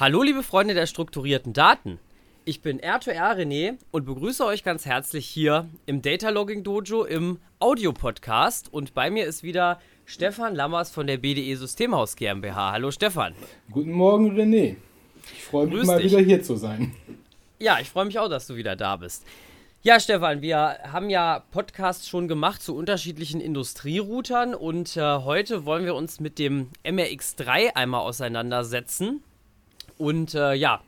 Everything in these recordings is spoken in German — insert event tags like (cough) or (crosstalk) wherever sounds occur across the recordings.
Hallo liebe Freunde der strukturierten Daten. Ich bin R2R René und begrüße euch ganz herzlich hier im Data Logging Dojo im Audio-Podcast. Und bei mir ist wieder Stefan Lammers von der BDE Systemhaus GmbH. Hallo Stefan. Guten Morgen René. Ich freue mich Grüß mal dich. wieder hier zu sein. Ja, ich freue mich auch, dass du wieder da bist. Ja, Stefan, wir haben ja Podcasts schon gemacht zu unterschiedlichen Industrieroutern und äh, heute wollen wir uns mit dem MRX3 einmal auseinandersetzen. Und äh, ja,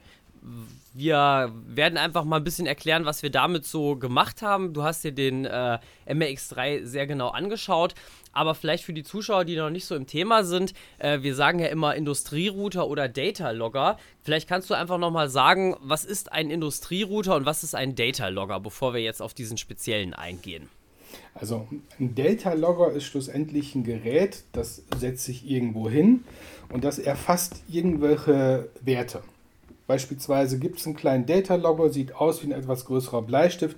wir werden einfach mal ein bisschen erklären, was wir damit so gemacht haben. Du hast dir den äh, MRX3 sehr genau angeschaut, aber vielleicht für die Zuschauer, die noch nicht so im Thema sind, äh, wir sagen ja immer Industrierouter oder Data Logger. Vielleicht kannst du einfach nochmal sagen, was ist ein Industrierouter und was ist ein Data Logger, bevor wir jetzt auf diesen speziellen eingehen. Also ein Data Logger ist schlussendlich ein Gerät, das setzt sich irgendwo hin und das erfasst irgendwelche Werte. Beispielsweise gibt es einen kleinen Data Logger, sieht aus wie ein etwas größerer Bleistift.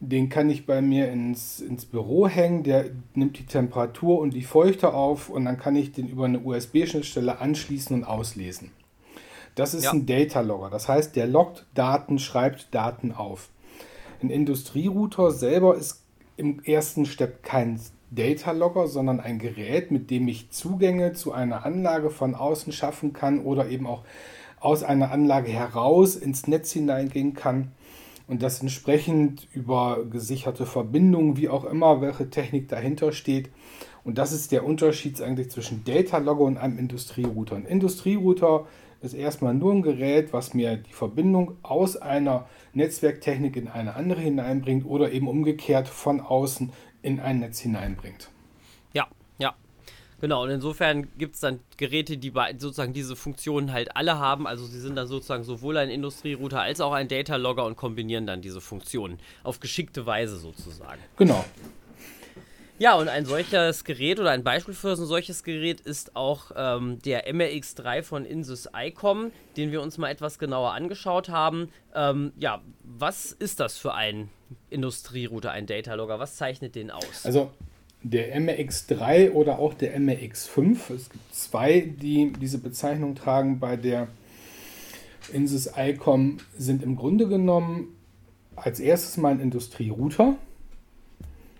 Den kann ich bei mir ins, ins Büro hängen. Der nimmt die Temperatur und die Feuchte auf und dann kann ich den über eine USB-Schnittstelle anschließen und auslesen. Das ist ja. ein Data Logger. Das heißt, der loggt Daten, schreibt Daten auf. Ein Industrierouter selber ist im ersten Step kein Data Logger, sondern ein Gerät, mit dem ich Zugänge zu einer Anlage von außen schaffen kann oder eben auch aus einer Anlage heraus ins Netz hineingehen kann und das entsprechend über gesicherte Verbindungen, wie auch immer, welche Technik dahinter steht. Und das ist der Unterschied eigentlich zwischen Data Logger und einem Industrierouter. Ein Industrierouter ist erstmal nur ein Gerät, was mir die Verbindung aus einer Netzwerktechnik in eine andere hineinbringt oder eben umgekehrt von außen in ein Netz hineinbringt. Genau, und insofern gibt es dann Geräte, die sozusagen diese Funktionen halt alle haben. Also sie sind dann sozusagen sowohl ein Industrierouter als auch ein Data Logger und kombinieren dann diese Funktionen auf geschickte Weise sozusagen. Genau. Ja, und ein solches Gerät oder ein Beispiel für ein solches Gerät ist auch ähm, der MRX3 von Insys ICOM, den wir uns mal etwas genauer angeschaut haben. Ähm, ja, was ist das für ein Industrierouter, ein Data Logger? Was zeichnet den aus? Also der MRX3 oder auch der MRX5. Es gibt zwei, die diese Bezeichnung tragen. Bei der Insys ICOM sind im Grunde genommen als erstes mal ein Industrierouter.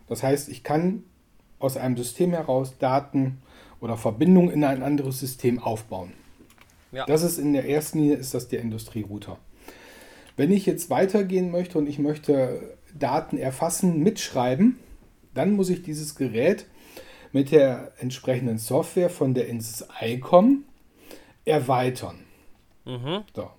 Das heißt, ich kann aus einem System heraus Daten oder Verbindungen in ein anderes System aufbauen. Ja. Das ist in der ersten Linie ist das der Industrierouter. Wenn ich jetzt weitergehen möchte und ich möchte Daten erfassen, mitschreiben, dann muss ich dieses Gerät mit der entsprechenden Software von der Insys ICOM erweitern. Mhm. So.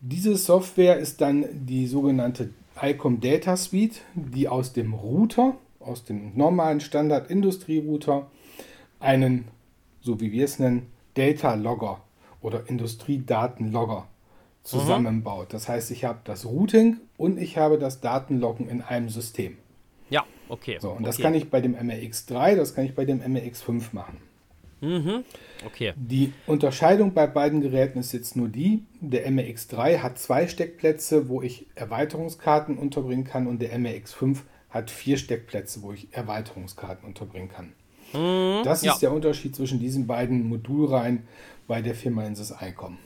Diese Software ist dann die sogenannte ICOM Data Suite, die aus dem Router, aus dem normalen Standard Industrie Router, einen, so wie wir es nennen, Data Logger oder Industriedatenlogger zusammenbaut. Mhm. Das heißt, ich habe das Routing und ich habe das Datenloggen in einem System. Ja, okay. So, und okay. das kann ich bei dem MRX3, das kann ich bei dem MRX5 machen. Mhm. Okay. Die Unterscheidung bei beiden Geräten ist jetzt nur die, der MRX3 hat zwei Steckplätze, wo ich Erweiterungskarten unterbringen kann und der MRX5 hat vier Steckplätze, wo ich Erweiterungskarten unterbringen kann. Mhm, das ist ja. der Unterschied zwischen diesen beiden Modulreihen bei der Firma Insys ICOM.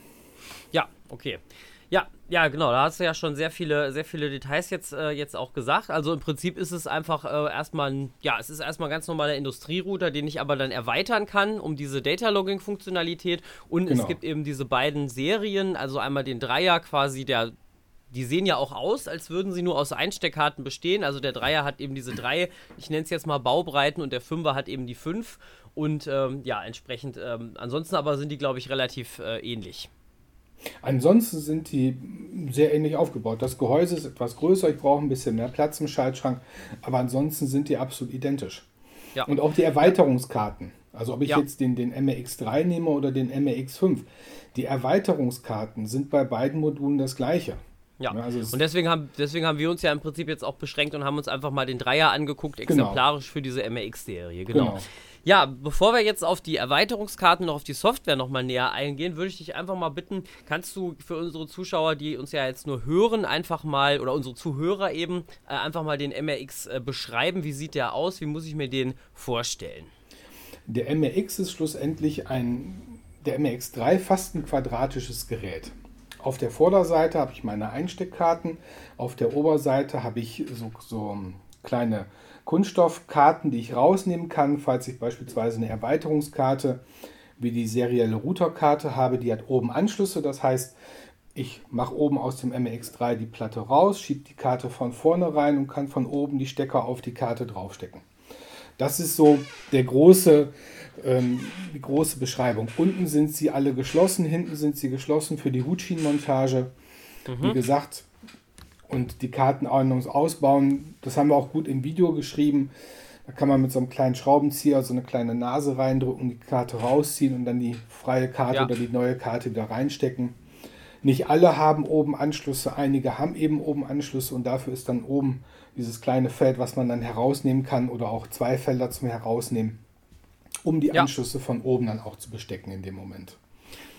Ja, okay. Ja, ja, genau. Da hast du ja schon sehr viele, sehr viele Details jetzt, äh, jetzt auch gesagt. Also im Prinzip ist es einfach äh, erstmal ein, ja, es ist erstmal ein ganz normaler Industrierouter, den ich aber dann erweitern kann um diese Data Logging Funktionalität. Und genau. es gibt eben diese beiden Serien, also einmal den Dreier quasi, der die sehen ja auch aus, als würden sie nur aus Einsteckkarten bestehen. Also der Dreier hat eben diese drei, ich nenne es jetzt mal Baubreiten und der Fünfer hat eben die fünf. Und ähm, ja, entsprechend, ähm, ansonsten aber sind die, glaube ich, relativ äh, ähnlich. Ansonsten sind die sehr ähnlich aufgebaut. Das Gehäuse ist etwas größer, ich brauche ein bisschen mehr Platz im Schaltschrank, aber ansonsten sind die absolut identisch. Ja. Und auch die Erweiterungskarten. Also ob ich ja. jetzt den, den MRX3 nehme oder den MRX5. Die Erweiterungskarten sind bei beiden Modulen das gleiche. Ja, also und deswegen haben, deswegen haben wir uns ja im Prinzip jetzt auch beschränkt und haben uns einfach mal den Dreier angeguckt, genau. exemplarisch genau. für diese MRX-Serie. Genau. genau. Ja, bevor wir jetzt auf die Erweiterungskarten noch auf die Software nochmal näher eingehen, würde ich dich einfach mal bitten, kannst du für unsere Zuschauer, die uns ja jetzt nur hören, einfach mal, oder unsere Zuhörer eben, äh, einfach mal den MRX äh, beschreiben. Wie sieht der aus? Wie muss ich mir den vorstellen? Der MRX ist schlussendlich ein der MX3 fast ein quadratisches Gerät. Auf der Vorderseite habe ich meine Einsteckkarten, auf der Oberseite habe ich so, so kleine Kunststoffkarten, die ich rausnehmen kann, falls ich beispielsweise eine Erweiterungskarte wie die serielle Routerkarte habe, die hat oben Anschlüsse, das heißt, ich mache oben aus dem MX3 die Platte raus, schiebe die Karte von vorne rein und kann von oben die Stecker auf die Karte draufstecken. Das ist so der große, ähm, die große Beschreibung. Unten sind sie alle geschlossen, hinten sind sie geschlossen für die Hutschienenmontage. Mhm. Wie gesagt, und die Kartenordnung ausbauen, das haben wir auch gut im Video geschrieben. Da kann man mit so einem kleinen Schraubenzieher so eine kleine Nase reindrücken, die Karte rausziehen und dann die freie Karte ja. oder die neue Karte wieder reinstecken. Nicht alle haben oben Anschlüsse, einige haben eben oben Anschlüsse und dafür ist dann oben dieses kleine Feld, was man dann herausnehmen kann oder auch zwei Felder zum Herausnehmen, um die ja. Anschlüsse von oben dann auch zu bestecken in dem Moment.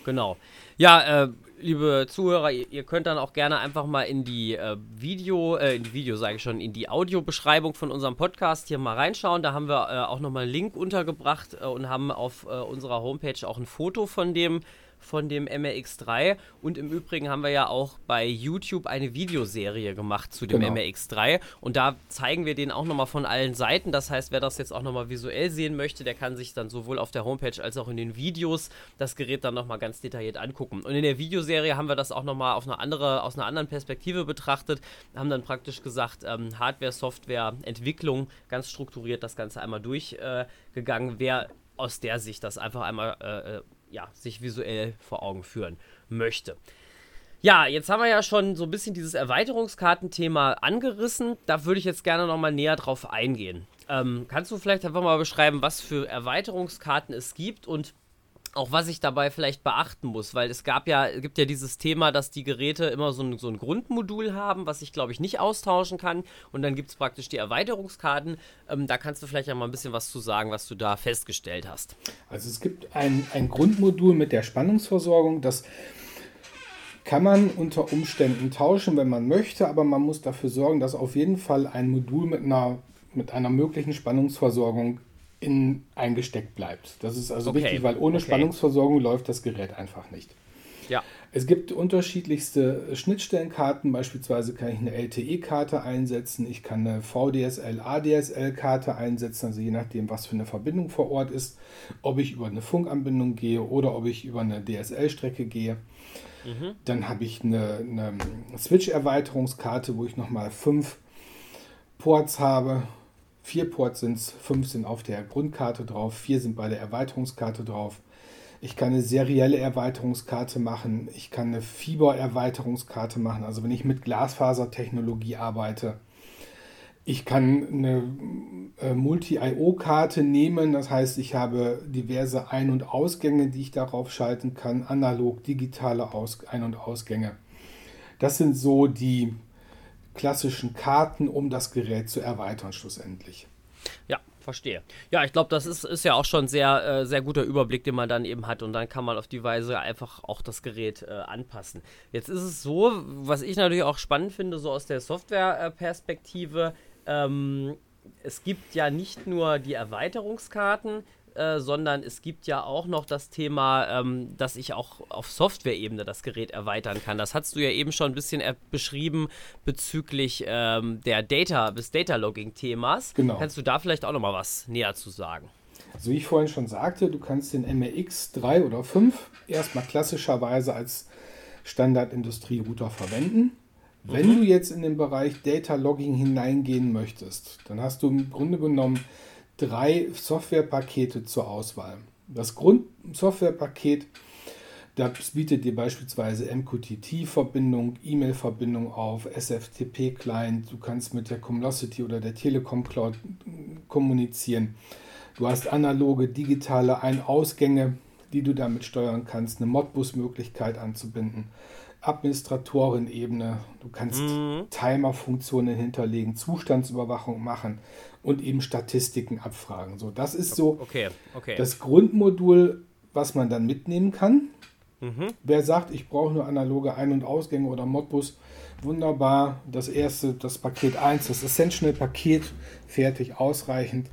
Genau. Ja, äh, liebe Zuhörer, ihr, ihr, könnt dann auch gerne einfach mal in die äh, Video, äh, in die Video sage ich schon, in die Audiobeschreibung von unserem Podcast hier mal reinschauen. Da haben wir äh, auch nochmal einen Link untergebracht äh, und haben auf äh, unserer Homepage auch ein Foto von dem von dem MRX3. Und im Übrigen haben wir ja auch bei YouTube eine Videoserie gemacht zu dem genau. MRX3. Und da zeigen wir den auch nochmal von allen Seiten. Das heißt, wer das jetzt auch nochmal visuell sehen möchte, der kann sich dann sowohl auf der Homepage als auch in den Videos das Gerät dann nochmal ganz detailliert angucken. Und in der Videoserie haben wir das auch nochmal auf eine andere, aus einer anderen Perspektive betrachtet. Haben dann praktisch gesagt, ähm, Hardware, Software, Entwicklung, ganz strukturiert das Ganze einmal durchgegangen. Äh, wer aus der Sicht das einfach einmal äh, äh ja, sich visuell vor Augen führen möchte. Ja, jetzt haben wir ja schon so ein bisschen dieses Erweiterungskartenthema angerissen. Da würde ich jetzt gerne nochmal näher drauf eingehen. Ähm, kannst du vielleicht einfach mal beschreiben, was für Erweiterungskarten es gibt und auch was ich dabei vielleicht beachten muss, weil es gab ja, gibt ja dieses Thema, dass die Geräte immer so ein, so ein Grundmodul haben, was ich glaube ich nicht austauschen kann. Und dann gibt es praktisch die Erweiterungskarten. Ähm, da kannst du vielleicht ja mal ein bisschen was zu sagen, was du da festgestellt hast. Also es gibt ein, ein Grundmodul mit der Spannungsversorgung, das kann man unter Umständen tauschen, wenn man möchte, aber man muss dafür sorgen, dass auf jeden Fall ein Modul mit einer, mit einer möglichen Spannungsversorgung in, eingesteckt bleibt. Das ist also okay. wichtig, weil ohne okay. Spannungsversorgung läuft das Gerät einfach nicht. Ja. Es gibt unterschiedlichste Schnittstellenkarten. Beispielsweise kann ich eine LTE-Karte einsetzen. Ich kann eine VDSL, ADSL-Karte einsetzen, also je nachdem, was für eine Verbindung vor Ort ist. Ob ich über eine Funkanbindung gehe oder ob ich über eine DSL-Strecke gehe. Mhm. Dann habe ich eine, eine Switch-Erweiterungskarte, wo ich nochmal fünf Ports habe Vier Ports sind es, fünf sind auf der Grundkarte drauf, vier sind bei der Erweiterungskarte drauf. Ich kann eine serielle Erweiterungskarte machen, ich kann eine Fieber-Erweiterungskarte machen, also wenn ich mit Glasfasertechnologie arbeite. Ich kann eine äh, Multi-IO-Karte nehmen, das heißt, ich habe diverse Ein- und Ausgänge, die ich darauf schalten kann, analog, digitale Aus Ein- und Ausgänge. Das sind so die klassischen Karten, um das Gerät zu erweitern schlussendlich. Ja, verstehe. Ja, ich glaube, das ist, ist ja auch schon sehr, äh, sehr guter Überblick, den man dann eben hat und dann kann man auf die Weise einfach auch das Gerät äh, anpassen. Jetzt ist es so, was ich natürlich auch spannend finde, so aus der Softwareperspektive, ähm, es gibt ja nicht nur die Erweiterungskarten, äh, sondern es gibt ja auch noch das Thema, ähm, dass ich auch auf Software-Ebene das Gerät erweitern kann. Das hast du ja eben schon ein bisschen beschrieben bezüglich ähm, der Data, des Data-Logging-Themas. Genau. Kannst du da vielleicht auch noch mal was näher zu sagen? Also wie ich vorhin schon sagte, du kannst den MRX 3 oder 5 erstmal klassischerweise als Standard-Industrie-Router verwenden. Wenn mhm. du jetzt in den Bereich Data Logging hineingehen möchtest, dann hast du im Grunde genommen drei Softwarepakete zur Auswahl. Das Grundsoftwarepaket, das bietet dir beispielsweise MQTT-Verbindung, E-Mail-Verbindung auf, SFTP-Client, du kannst mit der Comlocity oder der Telekom Cloud kommunizieren. Du hast analoge, digitale Ein-Ausgänge, die du damit steuern kannst, eine Modbus-Möglichkeit anzubinden. Administratorenebene. Du kannst mhm. Timer-Funktionen hinterlegen, Zustandsüberwachung machen und eben Statistiken abfragen. So, das ist so okay, okay. das Grundmodul, was man dann mitnehmen kann. Mhm. Wer sagt, ich brauche nur analoge Ein- und Ausgänge oder Modbus, wunderbar. Das erste, das Paket 1, das Essential-Paket, fertig, ausreichend.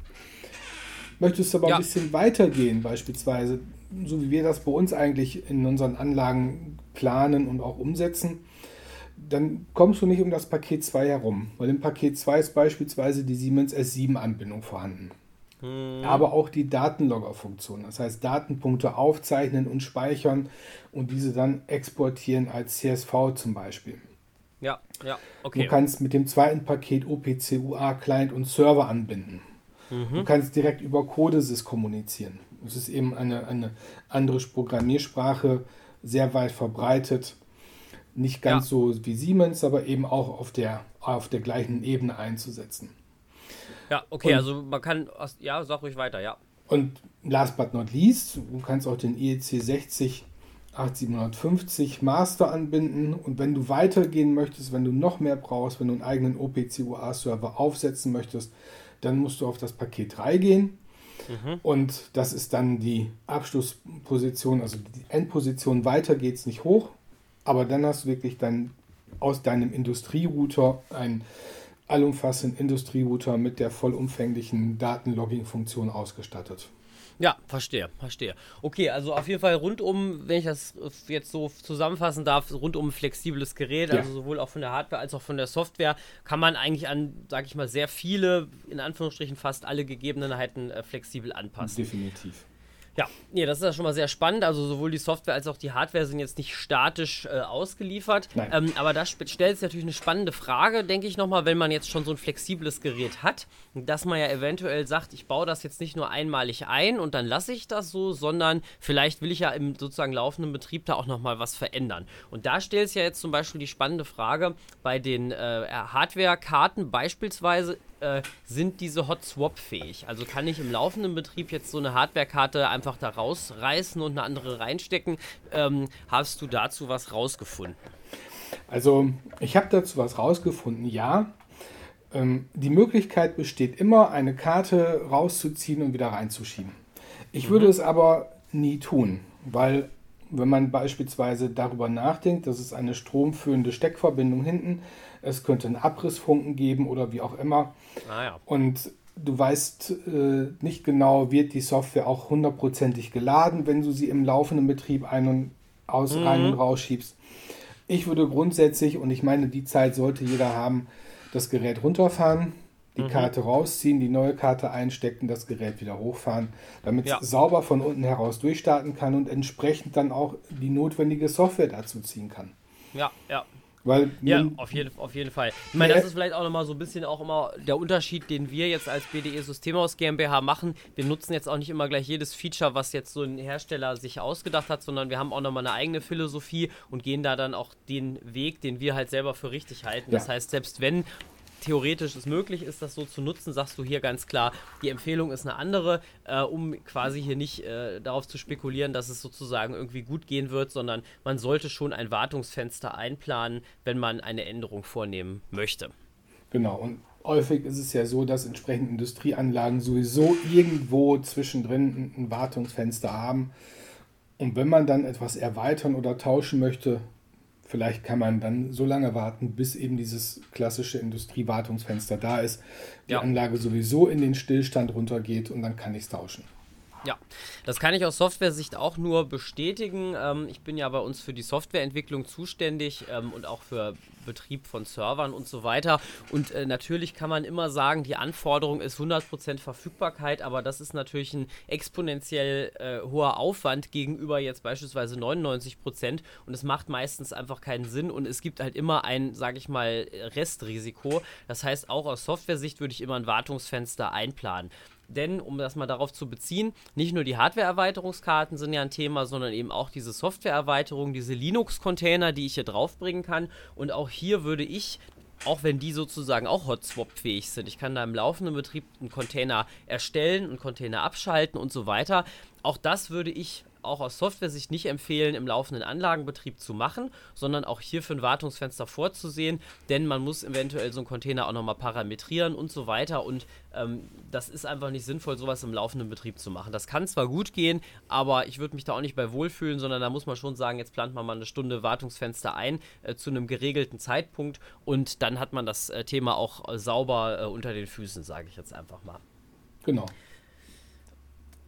Möchtest du aber ja. ein bisschen weitergehen, beispielsweise so wie wir das bei uns eigentlich in unseren Anlagen planen und auch umsetzen, dann kommst du nicht um das Paket 2 herum, weil im Paket 2 ist beispielsweise die Siemens S7-Anbindung vorhanden. Mhm. Aber auch die Datenlogger-Funktion, das heißt Datenpunkte aufzeichnen und speichern und diese dann exportieren als CSV zum Beispiel. Ja, ja, okay. Du kannst mit dem zweiten Paket OPCUA Client und Server anbinden. Mhm. Du kannst direkt über Codesys kommunizieren. Es ist eben eine, eine andere Programmiersprache, sehr weit verbreitet. Nicht ganz ja. so wie Siemens, aber eben auch auf der, auf der gleichen Ebene einzusetzen. Ja, okay, und, also man kann, ja, sag ruhig weiter, ja. Und last but not least, du kannst auch den IEC 60 8750 Master anbinden und wenn du weitergehen möchtest, wenn du noch mehr brauchst, wenn du einen eigenen OPC-UA-Server aufsetzen möchtest, dann musst du auf das Paket 3 gehen. Mhm. Und das ist dann die Abschlussposition, also die Endposition. Weiter geht es nicht hoch, aber dann hast du wirklich dann aus deinem Industrierouter einen allumfassenden Industrierouter mit der vollumfänglichen Datenlogging-Funktion ausgestattet. Ja, verstehe, verstehe. Okay, also auf jeden Fall rundum, wenn ich das jetzt so zusammenfassen darf, rundum flexibles Gerät, ja. also sowohl auch von der Hardware als auch von der Software, kann man eigentlich an, sag ich mal, sehr viele, in Anführungsstrichen fast alle Gegebenheiten äh, flexibel anpassen. Definitiv. Ja, nee, das ist ja schon mal sehr spannend. Also sowohl die Software als auch die Hardware sind jetzt nicht statisch äh, ausgeliefert. Ähm, aber da stellt sich natürlich eine spannende Frage, denke ich nochmal, wenn man jetzt schon so ein flexibles Gerät hat, dass man ja eventuell sagt, ich baue das jetzt nicht nur einmalig ein und dann lasse ich das so, sondern vielleicht will ich ja im sozusagen laufenden Betrieb da auch nochmal was verändern. Und da stellt sich ja jetzt zum Beispiel die spannende Frage bei den äh, Hardware-Karten beispielsweise, äh, sind diese Hot Swap fähig? Also kann ich im laufenden Betrieb jetzt so eine Hardware-Karte einfach da rausreißen und eine andere reinstecken? Ähm, hast du dazu was rausgefunden? Also ich habe dazu was rausgefunden, ja. Ähm, die Möglichkeit besteht immer, eine Karte rauszuziehen und wieder reinzuschieben. Ich mhm. würde es aber nie tun, weil wenn man beispielsweise darüber nachdenkt, dass es eine stromführende Steckverbindung hinten, es könnte einen Abrissfunken geben oder wie auch immer. Ah, ja. Und du weißt äh, nicht genau, wird die Software auch hundertprozentig geladen, wenn du sie im laufenden Betrieb ein- und aus, mhm. rein und rausschiebst. Ich würde grundsätzlich, und ich meine, die Zeit sollte jeder haben, das Gerät runterfahren, die mhm. Karte rausziehen, die neue Karte einstecken, das Gerät wieder hochfahren, damit ja. es sauber von unten heraus durchstarten kann und entsprechend dann auch die notwendige Software dazu ziehen kann. Ja, ja. Weil ja, auf jeden, auf jeden Fall. Ich meine, das ist vielleicht auch nochmal so ein bisschen auch immer der Unterschied, den wir jetzt als BDE Systemhaus GmbH machen. Wir nutzen jetzt auch nicht immer gleich jedes Feature, was jetzt so ein Hersteller sich ausgedacht hat, sondern wir haben auch nochmal eine eigene Philosophie und gehen da dann auch den Weg, den wir halt selber für richtig halten. Ja. Das heißt, selbst wenn theoretisch es möglich ist, das so zu nutzen, sagst du hier ganz klar, die Empfehlung ist eine andere, äh, um quasi hier nicht äh, darauf zu spekulieren, dass es sozusagen irgendwie gut gehen wird, sondern man sollte schon ein Wartungsfenster einplanen, wenn man eine Änderung vornehmen möchte. Genau, und häufig ist es ja so, dass entsprechende Industrieanlagen sowieso irgendwo zwischendrin ein Wartungsfenster haben. Und wenn man dann etwas erweitern oder tauschen möchte, Vielleicht kann man dann so lange warten, bis eben dieses klassische Industriewartungsfenster da ist, die ja. Anlage sowieso in den Stillstand runtergeht und dann kann ich es tauschen. Ja, das kann ich aus Software-Sicht auch nur bestätigen. Ähm, ich bin ja bei uns für die Softwareentwicklung zuständig ähm, und auch für Betrieb von Servern und so weiter. Und äh, natürlich kann man immer sagen, die Anforderung ist 100% Verfügbarkeit, aber das ist natürlich ein exponentiell äh, hoher Aufwand gegenüber jetzt beispielsweise 99% und es macht meistens einfach keinen Sinn und es gibt halt immer ein, sage ich mal, Restrisiko. Das heißt, auch aus Software-Sicht würde ich immer ein Wartungsfenster einplanen. Denn, um das mal darauf zu beziehen, nicht nur die Hardware-Erweiterungskarten sind ja ein Thema, sondern eben auch diese Software-Erweiterung, diese Linux-Container, die ich hier draufbringen kann. Und auch hier würde ich auch wenn die sozusagen auch Hot-Swap-fähig sind. Ich kann da im laufenden Betrieb einen Container erstellen, einen Container abschalten und so weiter. Auch das würde ich auch aus Software-Sicht nicht empfehlen, im laufenden Anlagenbetrieb zu machen, sondern auch hier für ein Wartungsfenster vorzusehen, denn man muss eventuell so einen Container auch nochmal parametrieren und so weiter und ähm, das ist einfach nicht sinnvoll, sowas im laufenden Betrieb zu machen. Das kann zwar gut gehen, aber ich würde mich da auch nicht bei wohlfühlen, sondern da muss man schon sagen, jetzt plant man mal eine Stunde Wartungsfenster ein äh, zu einem geregelten Zeitpunkt und dann hat man das äh, Thema auch äh, sauber unter den Füßen, sage ich jetzt einfach mal. Genau.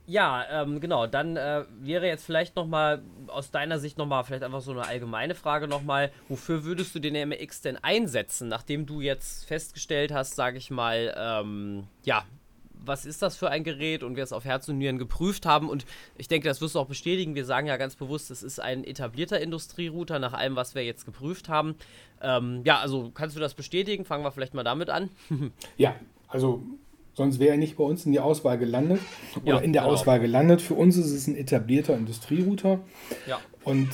Ja, ähm, genau. Dann äh, wäre jetzt vielleicht nochmal aus deiner Sicht nochmal vielleicht einfach so eine allgemeine Frage nochmal. Wofür würdest du den MX denn einsetzen, nachdem du jetzt festgestellt hast, sage ich mal, ähm, ja, was ist das für ein Gerät und wir es auf Herz und Nieren geprüft haben. Und ich denke, das wirst du auch bestätigen. Wir sagen ja ganz bewusst, es ist ein etablierter Industrierouter nach allem, was wir jetzt geprüft haben. Ähm, ja, also kannst du das bestätigen? Fangen wir vielleicht mal damit an. (laughs) ja, also Sonst wäre er nicht bei uns in die Auswahl gelandet oder ja, in der genau. Auswahl gelandet. Für uns ist es ein etablierter Industrierouter. Ja. Und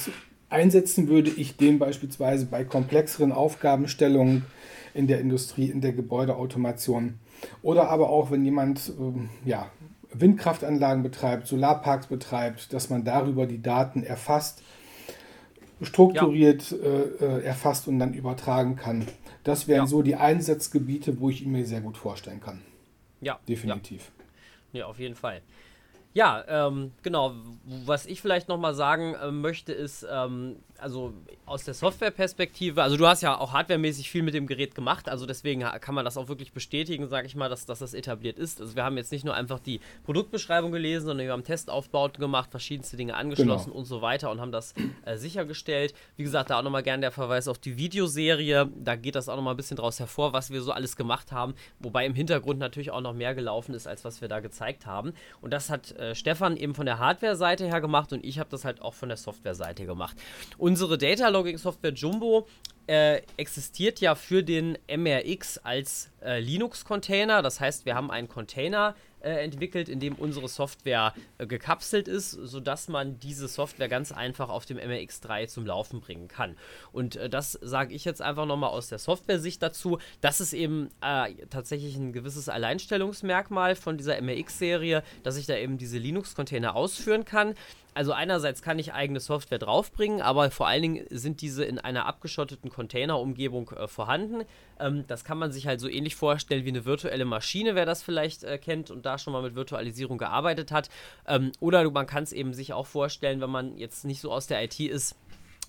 einsetzen würde ich den beispielsweise bei komplexeren Aufgabenstellungen in der Industrie, in der Gebäudeautomation. Oder aber auch, wenn jemand äh, ja, Windkraftanlagen betreibt, Solarparks betreibt, dass man darüber die Daten erfasst, strukturiert ja. äh, erfasst und dann übertragen kann. Das wären ja. so die Einsatzgebiete, wo ich mir sehr gut vorstellen kann. Ja. Definitiv. Ja, ja auf jeden Fall. Ja, ähm, genau. Was ich vielleicht nochmal sagen äh, möchte, ist, ähm, also aus der Softwareperspektive, also du hast ja auch hardwaremäßig viel mit dem Gerät gemacht, also deswegen kann man das auch wirklich bestätigen, sage ich mal, dass, dass das etabliert ist. Also wir haben jetzt nicht nur einfach die Produktbeschreibung gelesen, sondern wir haben Testaufbauten gemacht, verschiedenste Dinge angeschlossen genau. und so weiter und haben das äh, sichergestellt. Wie gesagt, da auch nochmal gerne der Verweis auf die Videoserie, da geht das auch nochmal ein bisschen draus hervor, was wir so alles gemacht haben, wobei im Hintergrund natürlich auch noch mehr gelaufen ist, als was wir da gezeigt haben. Und das hat äh, Stefan eben von der Hardware-Seite her gemacht und ich habe das halt auch von der Software-Seite gemacht. Unsere Data Logging Software Jumbo äh, existiert ja für den MRX als äh, Linux-Container. Das heißt, wir haben einen Container äh, entwickelt, in dem unsere Software äh, gekapselt ist, sodass man diese Software ganz einfach auf dem MRX3 zum Laufen bringen kann. Und äh, das sage ich jetzt einfach nochmal aus der Software-Sicht dazu. Das ist eben tatsächlich ein gewisses Alleinstellungsmerkmal von dieser MRX-Serie, dass ich da eben diese Linux-Container ausführen kann also einerseits kann ich eigene Software draufbringen, aber vor allen Dingen sind diese in einer abgeschotteten Container-Umgebung äh, vorhanden. Ähm, das kann man sich halt so ähnlich vorstellen wie eine virtuelle Maschine, wer das vielleicht äh, kennt und da schon mal mit Virtualisierung gearbeitet hat. Ähm, oder man kann es eben sich auch vorstellen, wenn man jetzt nicht so aus der IT ist,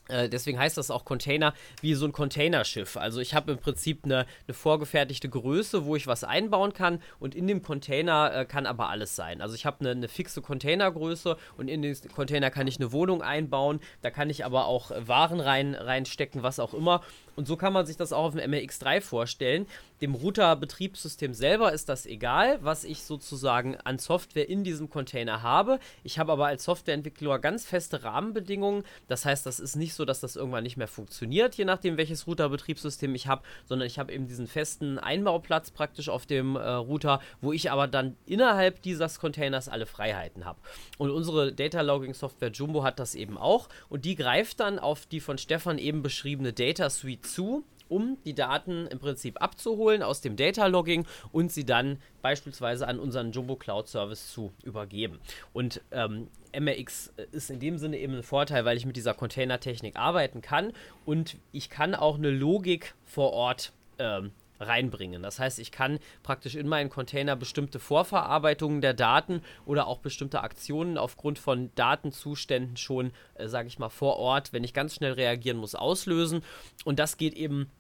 deswegen heißt das auch Container wie so ein Containerschiff. Also ich habe im Prinzip eine, eine, vorgefertigte Größe, wo ich was einbauen kann und in dem Container äh, kann aber alles sein. Also ich habe eine, eine, fixe Containergröße und in den Container kann ich eine Wohnung einbauen, da kann ich aber auch Waren rein, reinstecken, was auch immer. Und so kann man sich das auch auf dem MRX3 vorstellen. Dem Router-Betriebssystem selber ist das egal, was ich sozusagen an Software in diesem Container habe. Ich habe aber als Softwareentwickler ganz feste Rahmenbedingungen. Das heißt, das ist nicht so, dass das irgendwann nicht mehr funktioniert, je nachdem, welches Router-Betriebssystem ich habe, sondern ich habe eben diesen festen Einbauplatz praktisch auf dem äh, Router, wo ich aber dann innerhalb dieses Containers alle Freiheiten habe. Und unsere Data Logging Software Jumbo hat das eben auch und die greift dann auf die von Stefan eben beschriebene Data Suite zu um die Daten im Prinzip abzuholen aus dem Data Logging und sie dann beispielsweise an unseren Jumbo Cloud Service zu übergeben. Und ähm, MRX ist in dem Sinne eben ein Vorteil, weil ich mit dieser Container-Technik arbeiten kann und ich kann auch eine Logik vor Ort ähm, reinbringen. Das heißt, ich kann praktisch in meinen Container bestimmte Vorverarbeitungen der Daten oder auch bestimmte Aktionen aufgrund von Datenzuständen schon, äh, sage ich mal, vor Ort, wenn ich ganz schnell reagieren muss, auslösen. Und das geht eben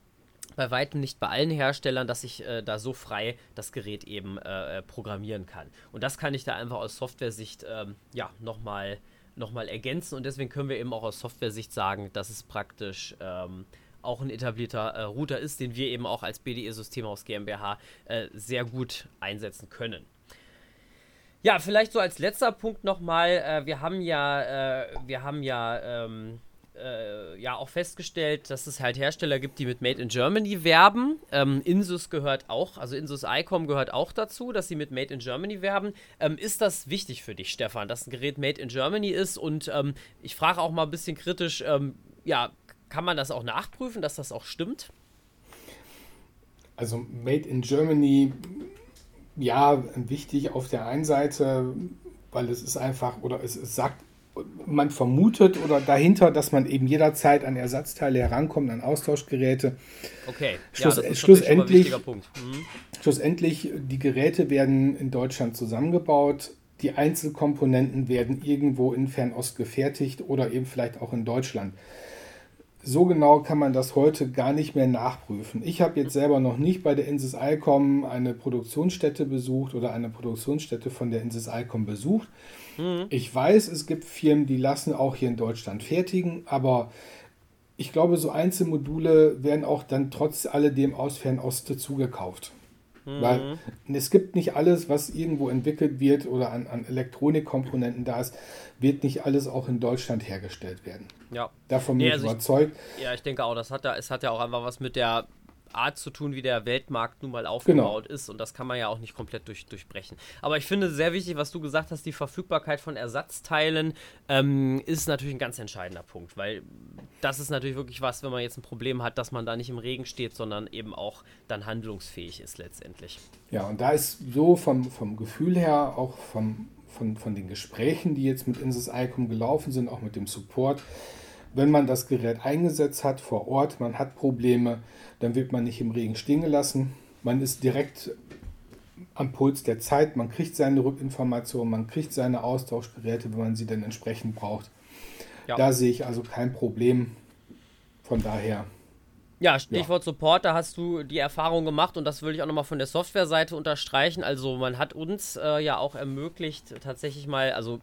bei weitem nicht bei allen Herstellern, dass ich äh, da so frei das Gerät eben äh, programmieren kann. Und das kann ich da einfach aus Software-Sicht ähm, ja, nochmal noch mal ergänzen. Und deswegen können wir eben auch aus Software-Sicht sagen, dass es praktisch ähm, auch ein etablierter äh, Router ist, den wir eben auch als BDE Systemhaus GmbH äh, sehr gut einsetzen können. Ja, vielleicht so als letzter Punkt nochmal, äh, wir haben ja, äh, wir haben ja, ähm, äh, ja auch festgestellt, dass es halt Hersteller gibt, die mit Made in Germany werben. Ähm, Insus gehört auch, also Insus ICOM gehört auch dazu, dass sie mit Made in Germany werben. Ähm, ist das wichtig für dich, Stefan, dass ein Gerät Made in Germany ist? Und ähm, ich frage auch mal ein bisschen kritisch, ähm, ja, kann man das auch nachprüfen, dass das auch stimmt? Also Made in Germany, ja, wichtig auf der einen Seite, weil es ist einfach, oder es, es sagt, man vermutet oder dahinter, dass man eben jederzeit an Ersatzteile herankommt, an Austauschgeräte. Okay, Schluss, ja, schlussendlich, mhm. schlussendlich, die Geräte werden in Deutschland zusammengebaut. Die Einzelkomponenten werden irgendwo in Fernost gefertigt oder eben vielleicht auch in Deutschland. So genau kann man das heute gar nicht mehr nachprüfen. Ich habe jetzt selber noch nicht bei der Insis Icom eine Produktionsstätte besucht oder eine Produktionsstätte von der Insis Icom besucht. Mhm. Ich weiß, es gibt Firmen, die lassen auch hier in Deutschland fertigen, aber ich glaube, so Einzelmodule werden auch dann trotz alledem aus Fernost zugekauft. Mhm. Weil es gibt nicht alles, was irgendwo entwickelt wird oder an, an Elektronikkomponenten da ist, wird nicht alles auch in Deutschland hergestellt werden. Ja. Davon bin nee, also ich überzeugt. Ja, ich denke auch, das hat ja, es hat ja auch einfach was mit der Art zu tun, wie der Weltmarkt nun mal aufgebaut genau. ist. Und das kann man ja auch nicht komplett durch, durchbrechen. Aber ich finde sehr wichtig, was du gesagt hast, die Verfügbarkeit von Ersatzteilen ähm, ist natürlich ein ganz entscheidender Punkt, weil das ist natürlich wirklich was, wenn man jetzt ein Problem hat, dass man da nicht im Regen steht, sondern eben auch dann handlungsfähig ist letztendlich. Ja, und da ist so vom, vom Gefühl her, auch vom, von, von den Gesprächen, die jetzt mit Insys Icom gelaufen sind, auch mit dem Support, wenn man das Gerät eingesetzt hat vor Ort, man hat Probleme, dann wird man nicht im Regen stehen gelassen. Man ist direkt am Puls der Zeit, man kriegt seine Rückinformationen, man kriegt seine Austauschgeräte, wenn man sie dann entsprechend braucht. Ja. Da sehe ich also kein Problem. Von daher. Ja, Stichwort ja. Support, da hast du die Erfahrung gemacht und das würde ich auch nochmal von der Softwareseite unterstreichen. Also man hat uns äh, ja auch ermöglicht, tatsächlich mal, also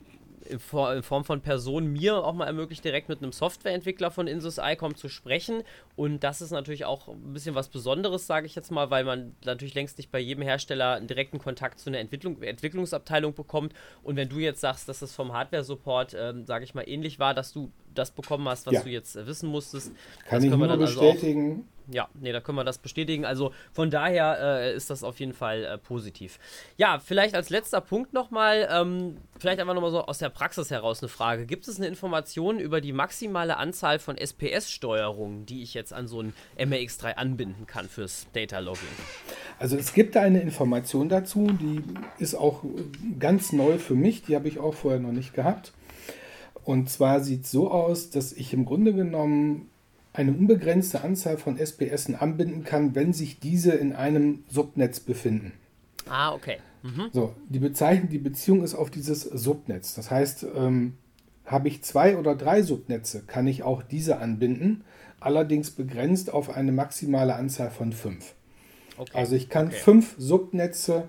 in, Form von Person mir auch mal ermöglicht, direkt mit einem Softwareentwickler von Insus ICOM zu sprechen. Und das ist natürlich auch ein bisschen was Besonderes, sage ich jetzt mal, weil man natürlich längst nicht bei jedem Hersteller einen direkten Kontakt zu einer Entwicklung, Entwicklungsabteilung bekommt. Und wenn du jetzt sagst, dass es vom Hardware-Support, ähm, sage ich mal, ähnlich war, dass du das bekommen hast, was ja. du jetzt äh, wissen musstest, kann ich nur bestätigen. Also auch, ja, nee, da können wir das bestätigen. Also von daher äh, ist das auf jeden Fall äh, positiv. Ja, vielleicht als letzter Punkt nochmal, ähm, vielleicht einfach nochmal so aus der Praxis heraus eine Frage. Gibt es eine Information über die maximale Anzahl von SPS-Steuerungen, die ich jetzt an so ein MRX3 anbinden kann fürs Data Logging? Also es gibt eine Information dazu, die ist auch ganz neu für mich, die habe ich auch vorher noch nicht gehabt. Und zwar sieht es so aus, dass ich im Grunde genommen eine unbegrenzte Anzahl von SPS anbinden kann, wenn sich diese in einem Subnetz befinden. Ah, okay. Mhm. So, die Bezeichnung, die Beziehung ist auf dieses Subnetz. Das heißt, ähm, habe ich zwei oder drei Subnetze, kann ich auch diese anbinden, allerdings begrenzt auf eine maximale Anzahl von fünf. Okay. Also ich kann okay. fünf Subnetze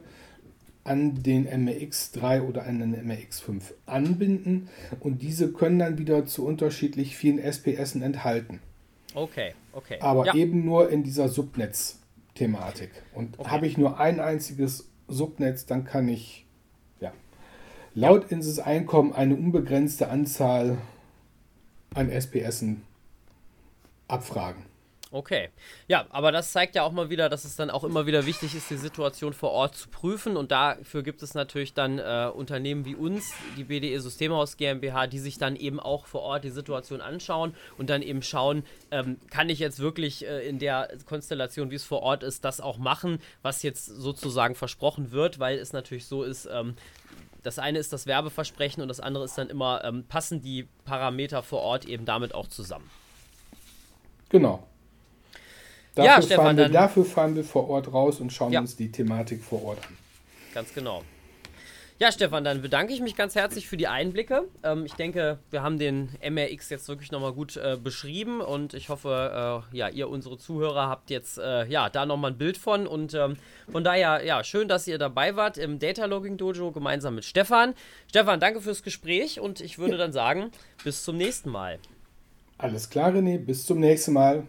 an den MRX3 oder an den MRX5 anbinden und diese können dann wieder zu unterschiedlich vielen SPS enthalten. Okay, okay. Aber ja. eben nur in dieser Subnetz-Thematik. Und okay. habe ich nur ein einziges Subnetz, dann kann ich ja, laut ja. Insys Einkommen eine unbegrenzte Anzahl an SPS abfragen. Okay. Ja, aber das zeigt ja auch mal wieder, dass es dann auch immer wieder wichtig ist, die Situation vor Ort zu prüfen. Und dafür gibt es natürlich dann äh, Unternehmen wie uns, die BDE Systemhaus GmbH, die sich dann eben auch vor Ort die Situation anschauen und dann eben schauen, ähm, kann ich jetzt wirklich äh, in der Konstellation, wie es vor Ort ist, das auch machen, was jetzt sozusagen versprochen wird, weil es natürlich so ist, ähm, das eine ist das Werbeversprechen und das andere ist dann immer, ähm, passen die Parameter vor Ort eben damit auch zusammen. Genau. Dafür, ja, Stefan, fahren wir, dafür fahren wir vor Ort raus und schauen ja. uns die Thematik vor Ort an. Ganz genau. Ja, Stefan, dann bedanke ich mich ganz herzlich für die Einblicke. Ähm, ich denke, wir haben den MRX jetzt wirklich nochmal gut äh, beschrieben und ich hoffe, äh, ja, ihr, unsere Zuhörer, habt jetzt äh, ja, da nochmal ein Bild von und ähm, von daher, ja, schön, dass ihr dabei wart im Data Logging Dojo gemeinsam mit Stefan. Stefan, danke fürs Gespräch und ich würde dann sagen, bis zum nächsten Mal. Alles klar, René, bis zum nächsten Mal.